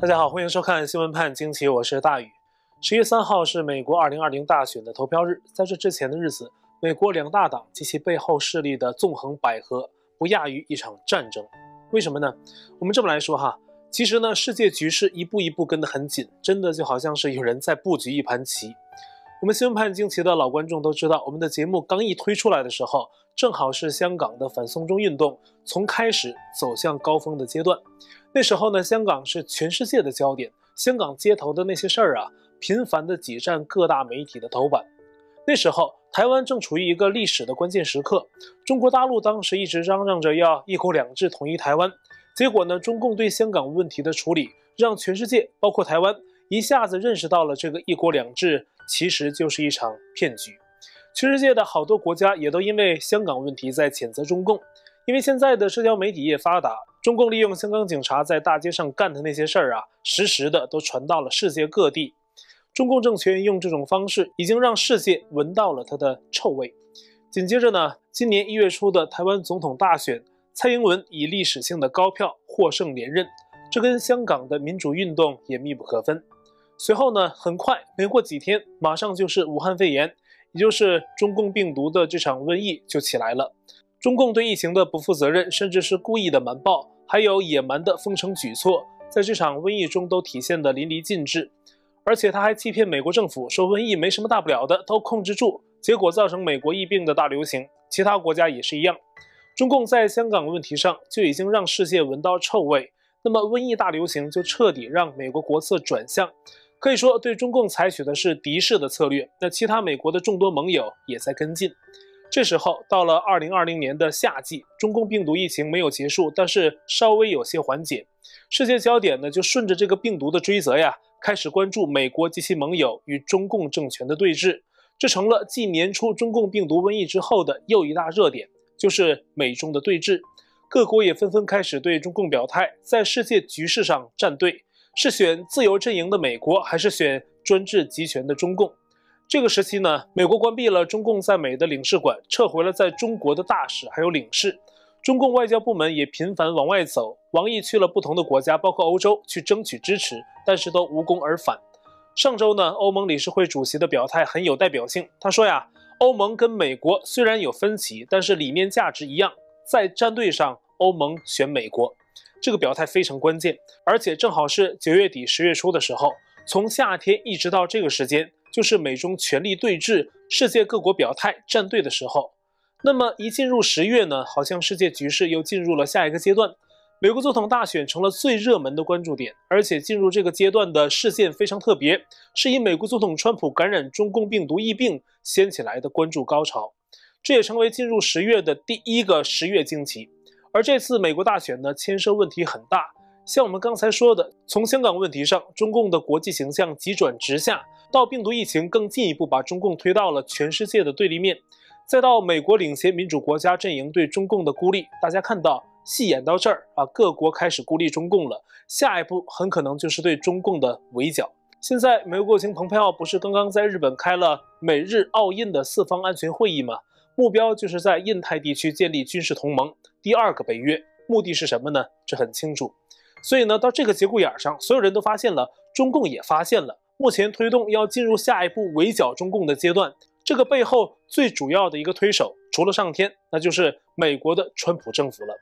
大家好，欢迎收看新闻判惊奇，我是大宇。十月三号是美国二零二零大选的投票日，在这之前的日子，美国两大党及其背后势力的纵横捭阖，不亚于一场战争。为什么呢？我们这么来说哈，其实呢，世界局势一步一步跟得很紧，真的就好像是有人在布局一盘棋。我们新闻判惊奇的老观众都知道，我们的节目刚一推出来的时候，正好是香港的反送中运动从开始走向高峰的阶段。那时候呢，香港是全世界的焦点，香港街头的那些事儿啊，频繁地挤占各大媒体的头版。那时候，台湾正处于一个历史的关键时刻，中国大陆当时一直嚷嚷着要一国两制统一台湾，结果呢，中共对香港问题的处理，让全世界，包括台湾，一下子认识到了这个一国两制其实就是一场骗局。全世界的好多国家也都因为香港问题在谴责中共，因为现在的社交媒体业发达。中共利用香港警察在大街上干的那些事儿啊，实时的都传到了世界各地。中共政权用这种方式，已经让世界闻到了它的臭味。紧接着呢，今年一月初的台湾总统大选，蔡英文以历史性的高票获胜连任，这跟香港的民主运动也密不可分。随后呢，很快没过几天，马上就是武汉肺炎，也就是中共病毒的这场瘟疫就起来了。中共对疫情的不负责任，甚至是故意的瞒报，还有野蛮的封城举措，在这场瘟疫中都体现得淋漓尽致。而且他还欺骗美国政府说瘟疫没什么大不了的，都控制住，结果造成美国疫病的大流行。其他国家也是一样。中共在香港问题上就已经让世界闻到臭味，那么瘟疫大流行就彻底让美国国策转向，可以说对中共采取的是敌视的策略。那其他美国的众多盟友也在跟进。这时候到了二零二零年的夏季，中共病毒疫情没有结束，但是稍微有些缓解。世界焦点呢就顺着这个病毒的追责呀，开始关注美国及其盟友与中共政权的对峙。这成了继年初中共病毒瘟疫之后的又一大热点，就是美中的对峙。各国也纷纷开始对中共表态，在世界局势上站队，是选自由阵营的美国，还是选专制集权的中共？这个时期呢，美国关闭了中共在美的领事馆，撤回了在中国的大使还有领事。中共外交部门也频繁往外走，王毅去了不同的国家，包括欧洲，去争取支持，但是都无功而返。上周呢，欧盟理事会主席的表态很有代表性，他说呀，欧盟跟美国虽然有分歧，但是理念价值一样，在站队上，欧盟选美国。这个表态非常关键，而且正好是九月底十月初的时候，从夏天一直到这个时间。就是美中权力对峙，世界各国表态站队的时候。那么一进入十月呢，好像世界局势又进入了下一个阶段。美国总统大选成了最热门的关注点，而且进入这个阶段的事件非常特别，是以美国总统川普感染中共病毒疫病掀起来的关注高潮。这也成为进入十月的第一个十月惊奇。而这次美国大选呢，牵涉问题很大。像我们刚才说的，从香港问题上，中共的国际形象急转直下。到病毒疫情更进一步把中共推到了全世界的对立面，再到美国领衔民主国家阵营对中共的孤立，大家看到戏演到这儿啊，各国开始孤立中共了，下一步很可能就是对中共的围剿。现在美国国务卿蓬佩奥不是刚刚在日本开了美日澳印的四方安全会议吗？目标就是在印太地区建立军事同盟，第二个北约，目的是什么呢？这很清楚。所以呢，到这个节骨眼上，所有人都发现了，中共也发现了。目前推动要进入下一步围剿中共的阶段，这个背后最主要的一个推手，除了上天，那就是美国的川普政府了。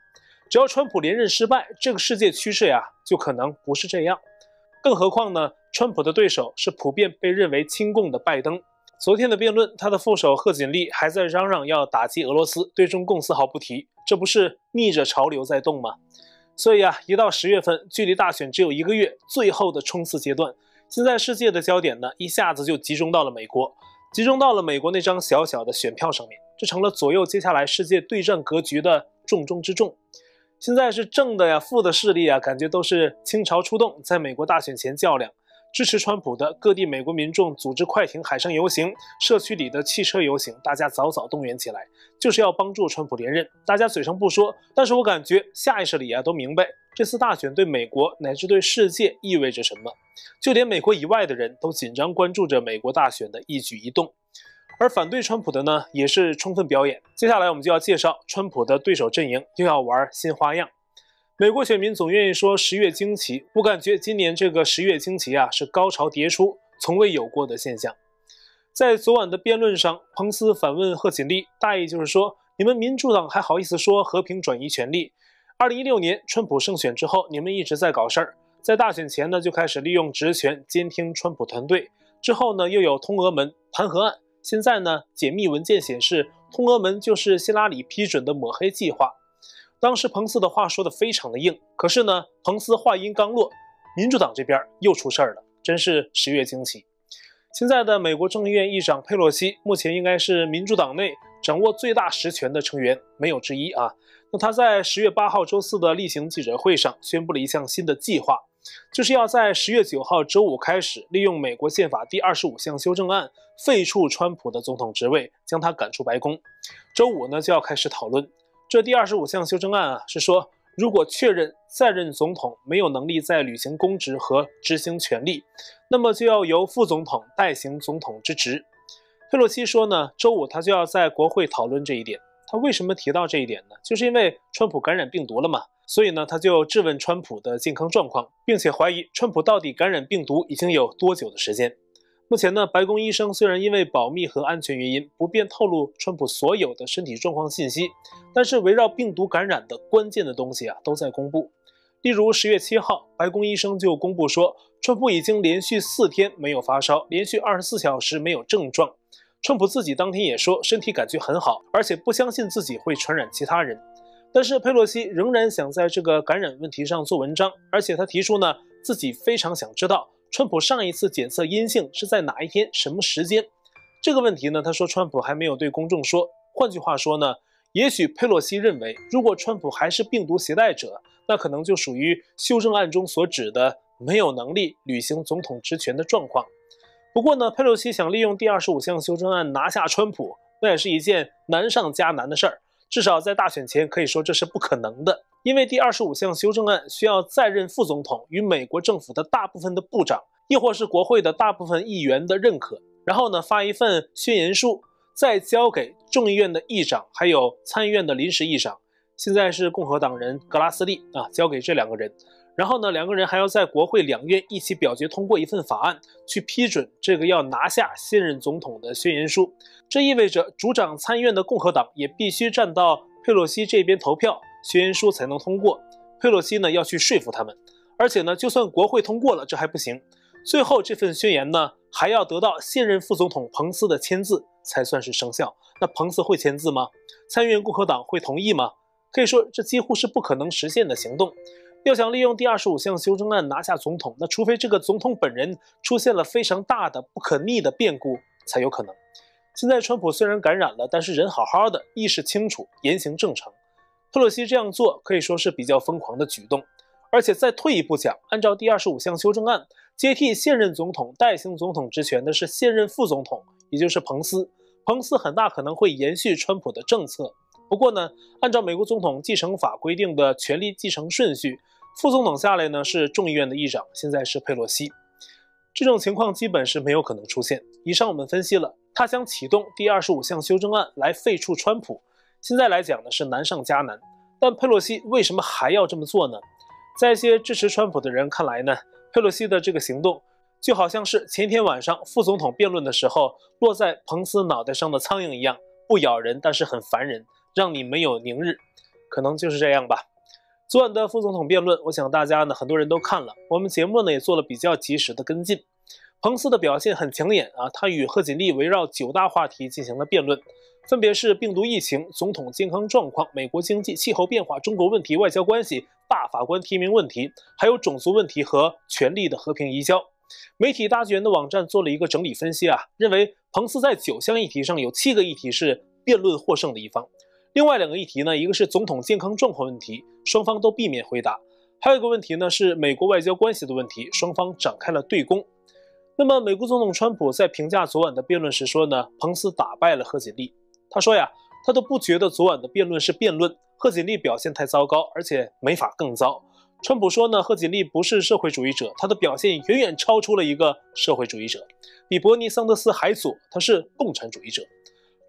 只要川普连任失败，这个世界趋势呀，就可能不是这样。更何况呢，川普的对手是普遍被认为亲共的拜登。昨天的辩论，他的副手贺锦丽还在嚷嚷要打击俄罗斯，对中共丝毫不提，这不是逆着潮流在动吗？所以啊，一到十月份，距离大选只有一个月，最后的冲刺阶段。现在世界的焦点呢，一下子就集中到了美国，集中到了美国那张小小的选票上面，这成了左右接下来世界对战格局的重中之重。现在是正的呀，负的势力啊，感觉都是倾巢出动，在美国大选前较量。支持川普的各地美国民众组织快艇海上游行，社区里的汽车游行，大家早早动员起来，就是要帮助川普连任。大家嘴上不说，但是我感觉下意识里啊都明白，这次大选对美国乃至对世界意味着什么。就连美国以外的人都紧张关注着美国大选的一举一动，而反对川普的呢，也是充分表演。接下来我们就要介绍川普的对手阵营又要玩新花样。美国选民总愿意说十月惊奇，我感觉今年这个十月惊奇啊，是高潮迭出，从未有过的现象。在昨晚的辩论上，彭斯反问贺锦丽，大意就是说，你们民主党还好意思说和平转移权力？二零一六年川普胜选之后，你们一直在搞事儿，在大选前呢就开始利用职权监听川普团队，之后呢又有通俄门弹劾案。现在呢，解密文件显示，通俄门就是希拉里批准的抹黑计划。当时彭斯的话说得非常的硬，可是呢，彭斯话音刚落，民主党这边又出事儿了，真是十月惊奇。现在的美国众议院议长佩洛西，目前应该是民主党内掌握最大实权的成员，没有之一啊。那他在十月八号周四的例行记者会上宣布了一项新的计划。就是要在十月九号周五开始，利用美国宪法第二十五项修正案废黜川普的总统职位，将他赶出白宫。周五呢就要开始讨论。这第二十五项修正案啊，是说如果确认在任总统没有能力再履行公职和执行权力，那么就要由副总统代行总统之职。佩洛西说呢，周五他就要在国会讨论这一点。他为什么提到这一点呢？就是因为川普感染病毒了嘛。所以呢，他就质问川普的健康状况，并且怀疑川普到底感染病毒已经有多久的时间。目前呢，白宫医生虽然因为保密和安全原因不便透露川普所有的身体状况信息，但是围绕病毒感染的关键的东西啊都在公布。例如十月七号，白宫医生就公布说，川普已经连续四天没有发烧，连续二十四小时没有症状。川普自己当天也说身体感觉很好，而且不相信自己会传染其他人。但是佩洛西仍然想在这个感染问题上做文章，而且他提出呢，自己非常想知道川普上一次检测阴性是在哪一天、什么时间。这个问题呢，他说川普还没有对公众说。换句话说呢，也许佩洛西认为，如果川普还是病毒携带者，那可能就属于修正案中所指的没有能力履行总统职权的状况。不过呢，佩洛西想利用第二十五项修正案拿下川普，那也是一件难上加难的事儿。至少在大选前，可以说这是不可能的，因为第二十五项修正案需要在任副总统与美国政府的大部分的部长，亦或是国会的大部分议员的认可，然后呢发一份宣言书，再交给众议院的议长，还有参议院的临时议长，现在是共和党人格拉斯利啊，交给这两个人。然后呢，两个人还要在国会两院一起表决通过一份法案，去批准这个要拿下现任总统的宣言书。这意味着主掌参议院的共和党也必须站到佩洛西这边投票，宣言书才能通过。佩洛西呢要去说服他们，而且呢，就算国会通过了，这还不行。最后这份宣言呢，还要得到现任副总统彭斯的签字才算是生效。那彭斯会签字吗？参议院共和党会同意吗？可以说，这几乎是不可能实现的行动。要想利用第二十五项修正案拿下总统，那除非这个总统本人出现了非常大的不可逆的变故，才有可能。现在川普虽然感染了，但是人好好的，意识清楚，言行正常。佩洛西这样做可以说是比较疯狂的举动。而且再退一步讲，按照第二十五项修正案，接替现任总统代行总统职权的是现任副总统，也就是彭斯。彭斯很大可能会延续川普的政策。不过呢，按照美国总统继承法规定的权力继承顺序。副总统下来呢是众议院的议长，现在是佩洛西。这种情况基本是没有可能出现。以上我们分析了，他想启动第二十五项修正案来废黜川普，现在来讲呢是难上加难。但佩洛西为什么还要这么做呢？在一些支持川普的人看来呢，佩洛西的这个行动就好像是前天晚上副总统辩论的时候落在彭斯脑袋上的苍蝇一样，不咬人，但是很烦人，让你没有宁日。可能就是这样吧。昨晚的副总统辩论，我想大家呢很多人都看了，我们节目呢也做了比较及时的跟进。彭斯的表现很抢眼啊，他与贺锦丽围绕九大话题进行了辩论，分别是病毒疫情、总统健康状况、美国经济、气候变化、中国问题、外交关系、大法官提名问题，还有种族问题和权力的和平移交。媒体大纪元的网站做了一个整理分析啊，认为彭斯在九项议题上有七个议题是辩论获胜的一方。另外两个议题呢，一个是总统健康状况问题，双方都避免回答；还有一个问题呢是美国外交关系的问题，双方展开了对攻。那么，美国总统川普在评价昨晚的辩论时说呢，彭斯打败了贺锦丽。他说呀，他都不觉得昨晚的辩论是辩论，贺锦丽表现太糟糕，而且没法更糟。川普说呢，贺锦丽不是社会主义者，他的表现远远超出了一个社会主义者，比伯尼桑德斯还左，他是共产主义者。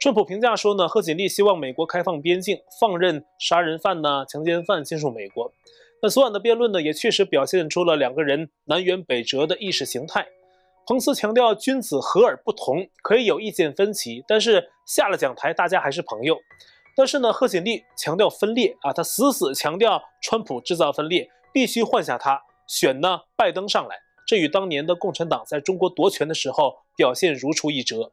川普评价说呢，贺锦丽希望美国开放边境，放任杀人犯呐、强奸犯进入美国。那昨晚的辩论呢，也确实表现出了两个人南辕北辙的意识形态。彭斯强调君子和而不同，可以有意见分歧，但是下了讲台，大家还是朋友。但是呢，贺锦丽强调分裂啊，他死死强调川普制造分裂，必须换下他，选呢拜登上来。这与当年的共产党在中国夺权的时候表现如出一辙。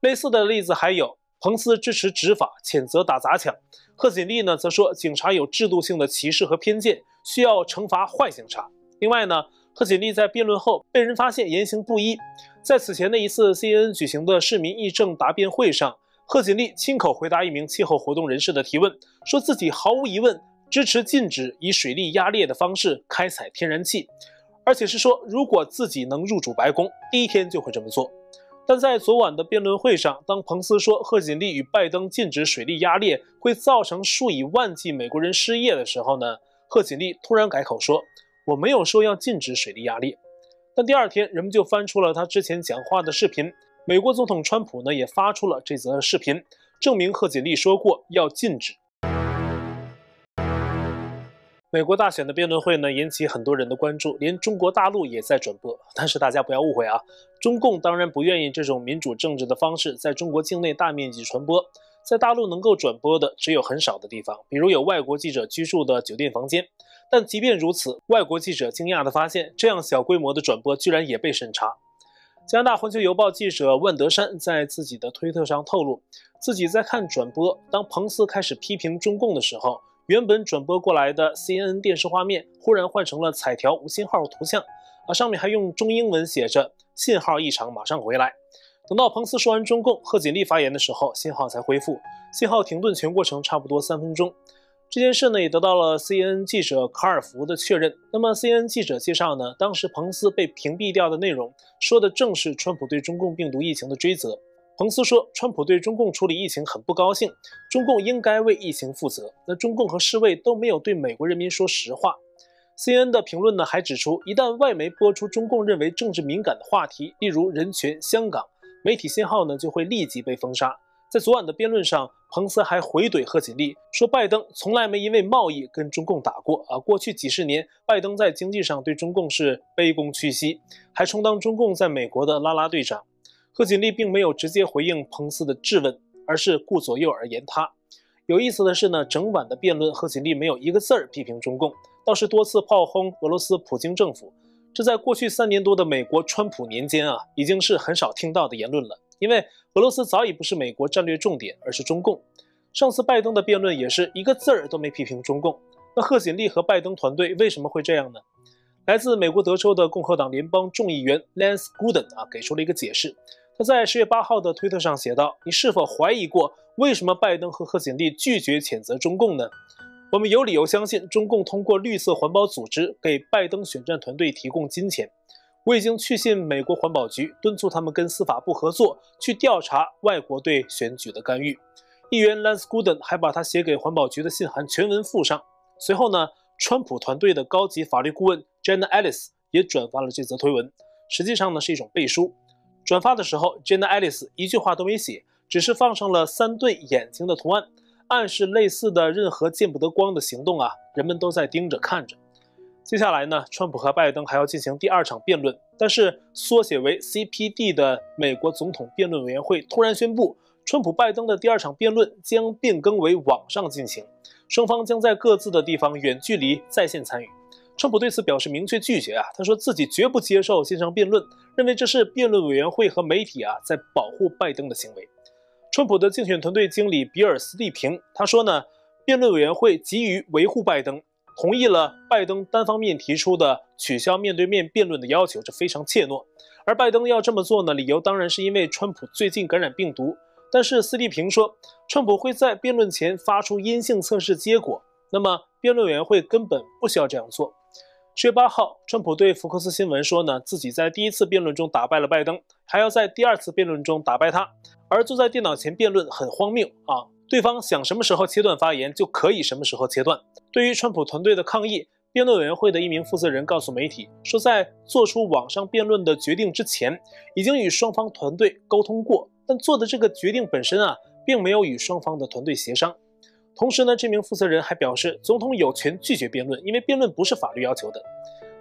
类似的例子还有，彭斯支持执法，谴责打砸抢；贺锦丽呢则说警察有制度性的歧视和偏见，需要惩罚坏警察。另外呢，贺锦丽在辩论后被人发现言行不一，在此前的一次 CNN 举行的市民议政答辩会上，贺锦丽亲口回答一名气候活动人士的提问，说自己毫无疑问支持禁止以水力压裂的方式开采天然气，而且是说如果自己能入主白宫，第一天就会这么做。但在昨晚的辩论会上，当彭斯说贺锦丽与拜登禁止水力压裂会造成数以万计美国人失业的时候呢，贺锦丽突然改口说。我没有说要禁止水力压力，但第二天人们就翻出了他之前讲话的视频。美国总统川普呢也发出了这则视频，证明贺锦丽说过要禁止。美国大选的辩论会呢引起很多人的关注，连中国大陆也在转播。但是大家不要误会啊，中共当然不愿意这种民主政治的方式在中国境内大面积传播。在大陆能够转播的只有很少的地方，比如有外国记者居住的酒店房间。但即便如此，外国记者惊讶地发现，这样小规模的转播居然也被审查。加拿大《环球邮报》记者万德山在自己的推特上透露，自己在看转播。当彭斯开始批评中共的时候，原本转播过来的 CNN 电视画面忽然换成了彩条无信号图像，啊，上面还用中英文写着“信号异常，马上回来”。等到彭斯说完中共，贺锦丽发言的时候，信号才恢复。信号停顿全过程差不多三分钟。这件事呢，也得到了 CNN 记者卡尔福的确认。那么 CNN 记者介绍呢，当时彭斯被屏蔽掉的内容，说的正是川普对中共病毒疫情的追责。彭斯说，川普对中共处理疫情很不高兴，中共应该为疫情负责。那中共和世卫都没有对美国人民说实话。CNN 的评论呢，还指出，一旦外媒播出中共认为政治敏感的话题，例如人权、香港，媒体信号呢就会立即被封杀。在昨晚的辩论上，彭斯还回怼贺锦丽，说拜登从来没因为贸易跟中共打过啊。过去几十年，拜登在经济上对中共是卑躬屈膝，还充当中共在美国的啦啦队长。贺锦丽并没有直接回应彭斯的质问，而是顾左右而言他。有意思的是呢，整晚的辩论，贺锦丽没有一个字儿批评中共，倒是多次炮轰俄罗斯普京政府。这在过去三年多的美国川普年间啊，已经是很少听到的言论了。因为俄罗斯早已不是美国战略重点，而是中共。上次拜登的辩论也是一个字儿都没批评中共。那贺锦丽和拜登团队为什么会这样呢？来自美国德州的共和党联邦众议员 Lance Gooden 啊，给出了一个解释。他在十月八号的推特上写道：“你是否怀疑过为什么拜登和贺锦丽拒绝谴责中共呢？我们有理由相信，中共通过绿色环保组织给拜登选战团队提供金钱。”我已经去信美国环保局，敦促他们跟司法部合作，去调查外国对选举的干预。议员 Lance Gooden 还把他写给环保局的信函全文附上。随后呢，川普团队的高级法律顾问 Jenna Ellis 也转发了这则推文，实际上呢是一种背书。转发的时候，Jenna Ellis 一句话都没写，只是放上了三对眼睛的图案，暗示类似的任何见不得光的行动啊，人们都在盯着看着。接下来呢，川普和拜登还要进行第二场辩论，但是缩写为 CPD 的美国总统辩论委员会突然宣布，川普拜登的第二场辩论将变更为网上进行，双方将在各自的地方远距离在线参与。川普对此表示明确拒绝啊，他说自己绝不接受线上辩论，认为这是辩论委员会和媒体啊在保护拜登的行为。川普的竞选团队经理比尔斯蒂平他说呢，辩论委员会急于维护拜登。同意了拜登单方面提出的取消面对面辩论的要求，这非常怯懦。而拜登要这么做呢，理由当然是因为川普最近感染病毒。但是斯蒂平说，川普会在辩论前发出阴性测试结果，那么辩论委员会根本不需要这样做。十月八号，川普对福克斯新闻说呢，自己在第一次辩论中打败了拜登，还要在第二次辩论中打败他。而坐在电脑前辩论很荒谬啊。对方想什么时候切断发言，就可以什么时候切断。对于川普团队的抗议，辩论委员会的一名负责人告诉媒体说，在做出网上辩论的决定之前，已经与双方团队沟通过，但做的这个决定本身啊，并没有与双方的团队协商。同时呢，这名负责人还表示，总统有权拒绝辩论，因为辩论不是法律要求的。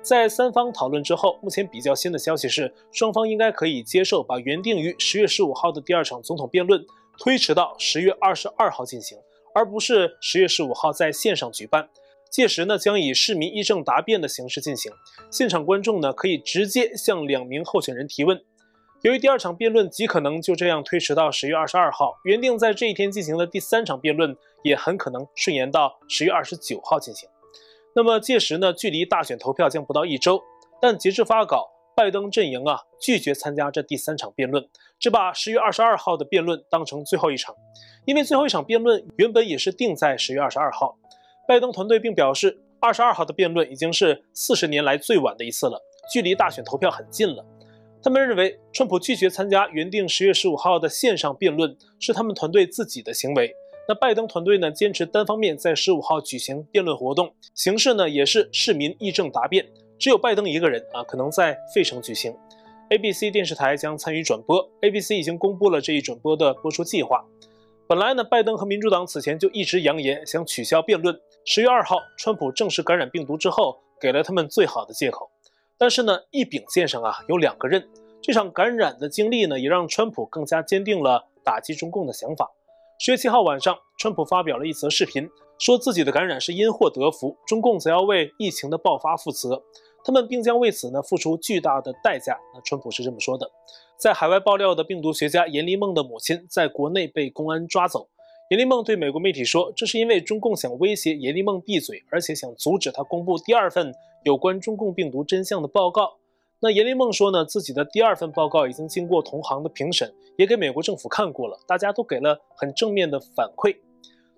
在三方讨论之后，目前比较新的消息是，双方应该可以接受把原定于十月十五号的第二场总统辩论推迟到十月二十二号进行，而不是十月十五号在线上举办。届时呢，将以市民议政答辩的形式进行，现场观众呢可以直接向两名候选人提问。由于第二场辩论极可能就这样推迟到十月二十二号，原定在这一天进行的第三场辩论也很可能顺延到十月二十九号进行。那么届时呢，距离大选投票将不到一周，但截至发稿，拜登阵营啊拒绝参加这第三场辩论，只把十月二十二号的辩论当成最后一场，因为最后一场辩论原本也是定在十月二十二号。拜登团队并表示，二十二号的辩论已经是四十年来最晚的一次了，距离大选投票很近了。他们认为，川普拒绝参加原定十月十五号的线上辩论是他们团队自己的行为。那拜登团队呢，坚持单方面在十五号举行辩论活动，形式呢也是市民议政答辩，只有拜登一个人啊可能在费城举行。ABC 电视台将参与转播，ABC 已经公布了这一转播的播出计划。本来呢，拜登和民主党此前就一直扬言想取消辩论。十月二号，川普正式感染病毒之后，给了他们最好的借口。但是呢，一柄剑上啊有两个刃，这场感染的经历呢，也让川普更加坚定了打击中共的想法。十月七号晚上，川普发表了一则视频，说自己的感染是因祸得福，中共则要为疫情的爆发负责，他们并将为此呢付出巨大的代价。那川普是这么说的。在海外爆料的病毒学家严立梦的母亲，在国内被公安抓走。严立梦对美国媒体说，这是因为中共想威胁严立梦闭嘴，而且想阻止他公布第二份有关中共病毒真相的报告。那严立梦说呢，自己的第二份报告已经经过同行的评审，也给美国政府看过了，大家都给了很正面的反馈。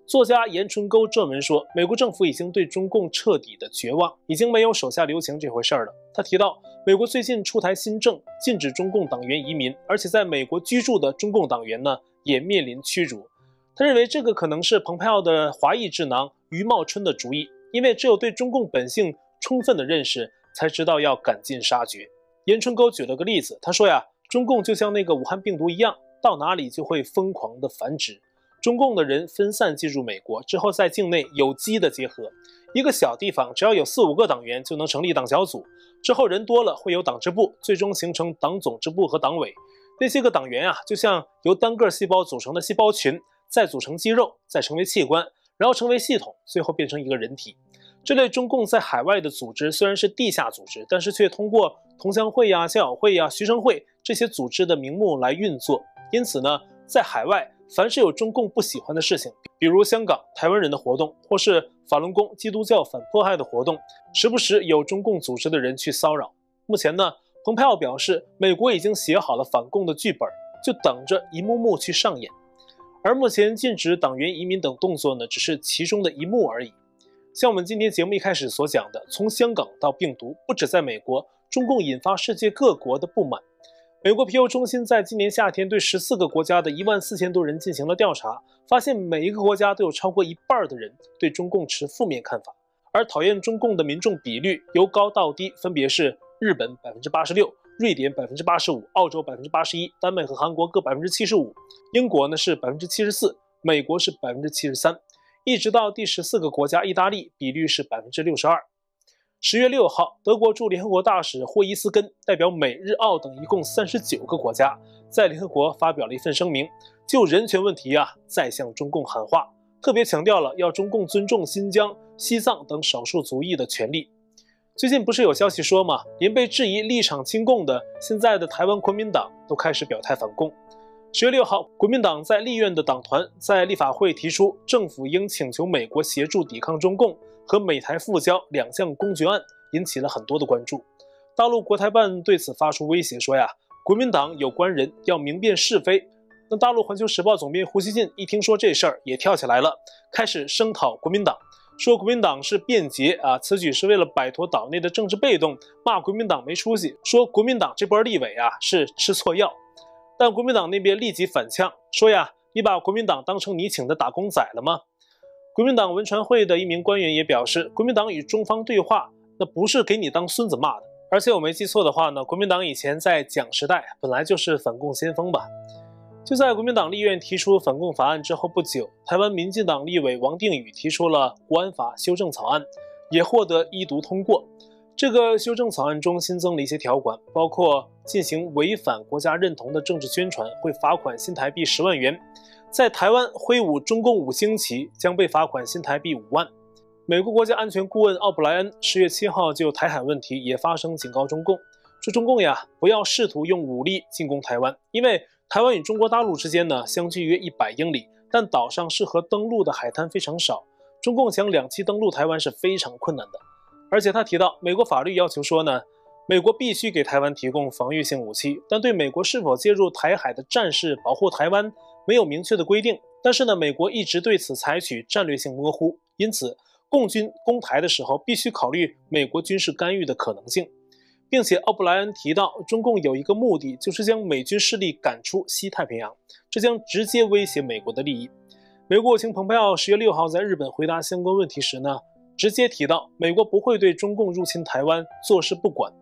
作家严春沟撰文说，美国政府已经对中共彻底的绝望，已经没有手下留情这回事了。他提到，美国最近出台新政，禁止中共党员移民，而且在美国居住的中共党员呢，也面临驱逐。他认为这个可能是蓬佩奥的华裔智囊余茂春的主意，因为只有对中共本性充分的认识，才知道要赶尽杀绝。严春沟举了个例子，他说呀，中共就像那个武汉病毒一样，到哪里就会疯狂的繁殖。中共的人分散进入美国之后，在境内有机的结合，一个小地方只要有四五个党员就能成立党小组，之后人多了会有党支部，最终形成党总支部和党委。那些个党员啊，就像由单个细胞组成的细胞群，再组成肌肉，再成为器官，然后成为系统，最后变成一个人体。这类中共在海外的组织虽然是地下组织，但是却通过同乡会呀、校友会呀、学生会这些组织的名目来运作。因此呢，在海外，凡是有中共不喜欢的事情，比如香港台湾人的活动，或是法轮功基督教反迫害的活动，时不时有中共组织的人去骚扰。目前呢，蓬佩奥表示，美国已经写好了反共的剧本，就等着一幕幕去上演。而目前禁止党员移民等动作呢，只是其中的一幕而已。像我们今天节目一开始所讲的，从香港到病毒，不止在美国，中共引发世界各国的不满。美国皮尤中心在今年夏天对十四个国家的一万四千多人进行了调查，发现每一个国家都有超过一半的人对中共持负面看法，而讨厌中共的民众比率由高到低，分别是日本百分之八十六、瑞典百分之八十五、澳洲百分之八十一、丹麦和韩国各百分之七十五，英国呢是百分之七十四，美国是百分之七十三。一直到第十四个国家意大利，比率是百分之六十二。十月六号，德国驻联合国大使霍伊斯根代表美日澳等一共三十九个国家，在联合国发表了一份声明，就人权问题啊，再向中共喊话，特别强调了要中共尊重新疆、西藏等少数族裔的权利。最近不是有消息说吗？连被质疑立场亲共的现在的台湾国民党都开始表态反共。十月六号，国民党在立院的党团在立法会提出，政府应请求美国协助抵抗中共和美台复交两项公决案，引起了很多的关注。大陆国台办对此发出威胁，说呀，国民党有关人要明辨是非。那大陆环球时报总编胡锡进一听说这事儿，也跳起来了，开始声讨国民党，说国民党是变节啊，此举是为了摆脱岛内的政治被动，骂国民党没出息，说国民党这波立委啊是吃错药。但国民党那边立即反呛说呀：“你把国民党当成你请的打工仔了吗？”国民党文传会的一名官员也表示，国民党与中方对话，那不是给你当孙子骂的。而且我没记错的话呢，国民党以前在蒋时代本来就是反共先锋吧。就在国民党立院提出反共法案之后不久，台湾民进党立委王定宇提出了国安法修正草案，也获得一读通过。这个修正草案中新增了一些条款，包括进行违反国家认同的政治宣传会罚款新台币十万元，在台湾挥舞中共五星旗将被罚款新台币五万。美国国家安全顾问奥布莱恩十月七号就台海问题也发声警告中共，说中共呀不要试图用武力进攻台湾，因为。台湾与中国大陆之间呢，相距约一百英里，但岛上适合登陆的海滩非常少。中共想两栖登陆台湾是非常困难的。而且他提到，美国法律要求说呢，美国必须给台湾提供防御性武器，但对美国是否介入台海的战事保护台湾没有明确的规定。但是呢，美国一直对此采取战略性模糊，因此共军攻台的时候必须考虑美国军事干预的可能性。并且奥布莱恩提到，中共有一个目的，就是将美军势力赶出西太平洋，这将直接威胁美国的利益。美国国务卿蓬佩奥十月六号在日本回答相关问题时呢，直接提到，美国不会对中共入侵台湾坐视不管。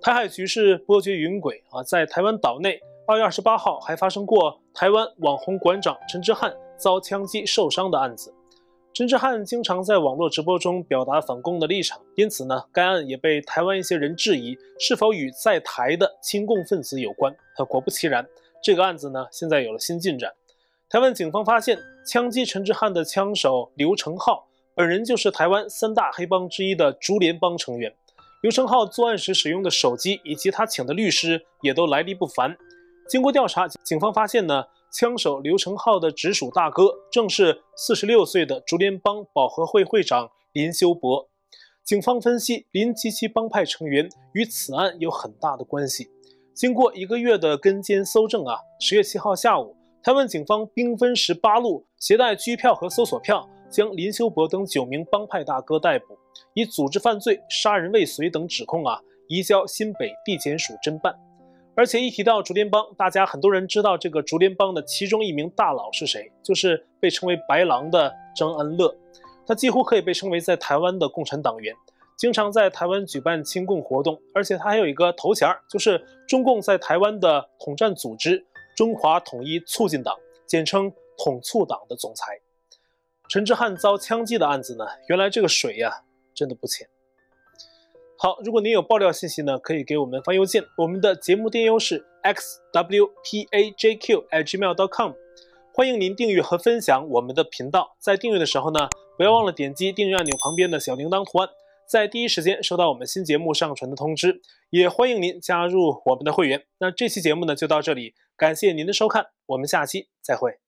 台海局势波谲云诡啊，在台湾岛内，二月二十八号还发生过台湾网红馆长陈之汉遭枪击受伤的案子。陈之汉经常在网络直播中表达反共的立场，因此呢，该案也被台湾一些人质疑是否与在台的亲共分子有关。可果不其然，这个案子呢，现在有了新进展。台湾警方发现，枪击陈之汉的枪手刘成浩本人就是台湾三大黑帮之一的竹联帮成员。刘成浩作案时使用的手机以及他请的律师也都来历不凡。经过调查，警方发现呢。枪手刘成浩的直属大哥正是四十六岁的竹联帮保和会会长林修博。警方分析，林及其帮派成员与此案有很大的关系。经过一个月的跟监搜证啊，十月七号下午，台湾警方兵分十八路，携带拘票和搜索票，将林修博等九名帮派大哥逮捕，以组织犯罪、杀人未遂等指控啊，移交新北地检署侦办。而且一提到竹联帮，大家很多人知道这个竹联帮的其中一名大佬是谁，就是被称为“白狼”的张恩乐。他几乎可以被称为在台湾的共产党员，经常在台湾举办亲共活动。而且他还有一个头衔，就是中共在台湾的统战组织“中华统一促进党”，简称“统促党”的总裁。陈之汉遭枪击的案子呢，原来这个水呀、啊，真的不浅。好，如果您有爆料信息呢，可以给我们发邮件，我们的节目电邮是 xwpajq@gmail.com。欢迎您订阅和分享我们的频道，在订阅的时候呢，不要忘了点击订阅按钮旁边的小铃铛图案，在第一时间收到我们新节目上传的通知。也欢迎您加入我们的会员。那这期节目呢就到这里，感谢您的收看，我们下期再会。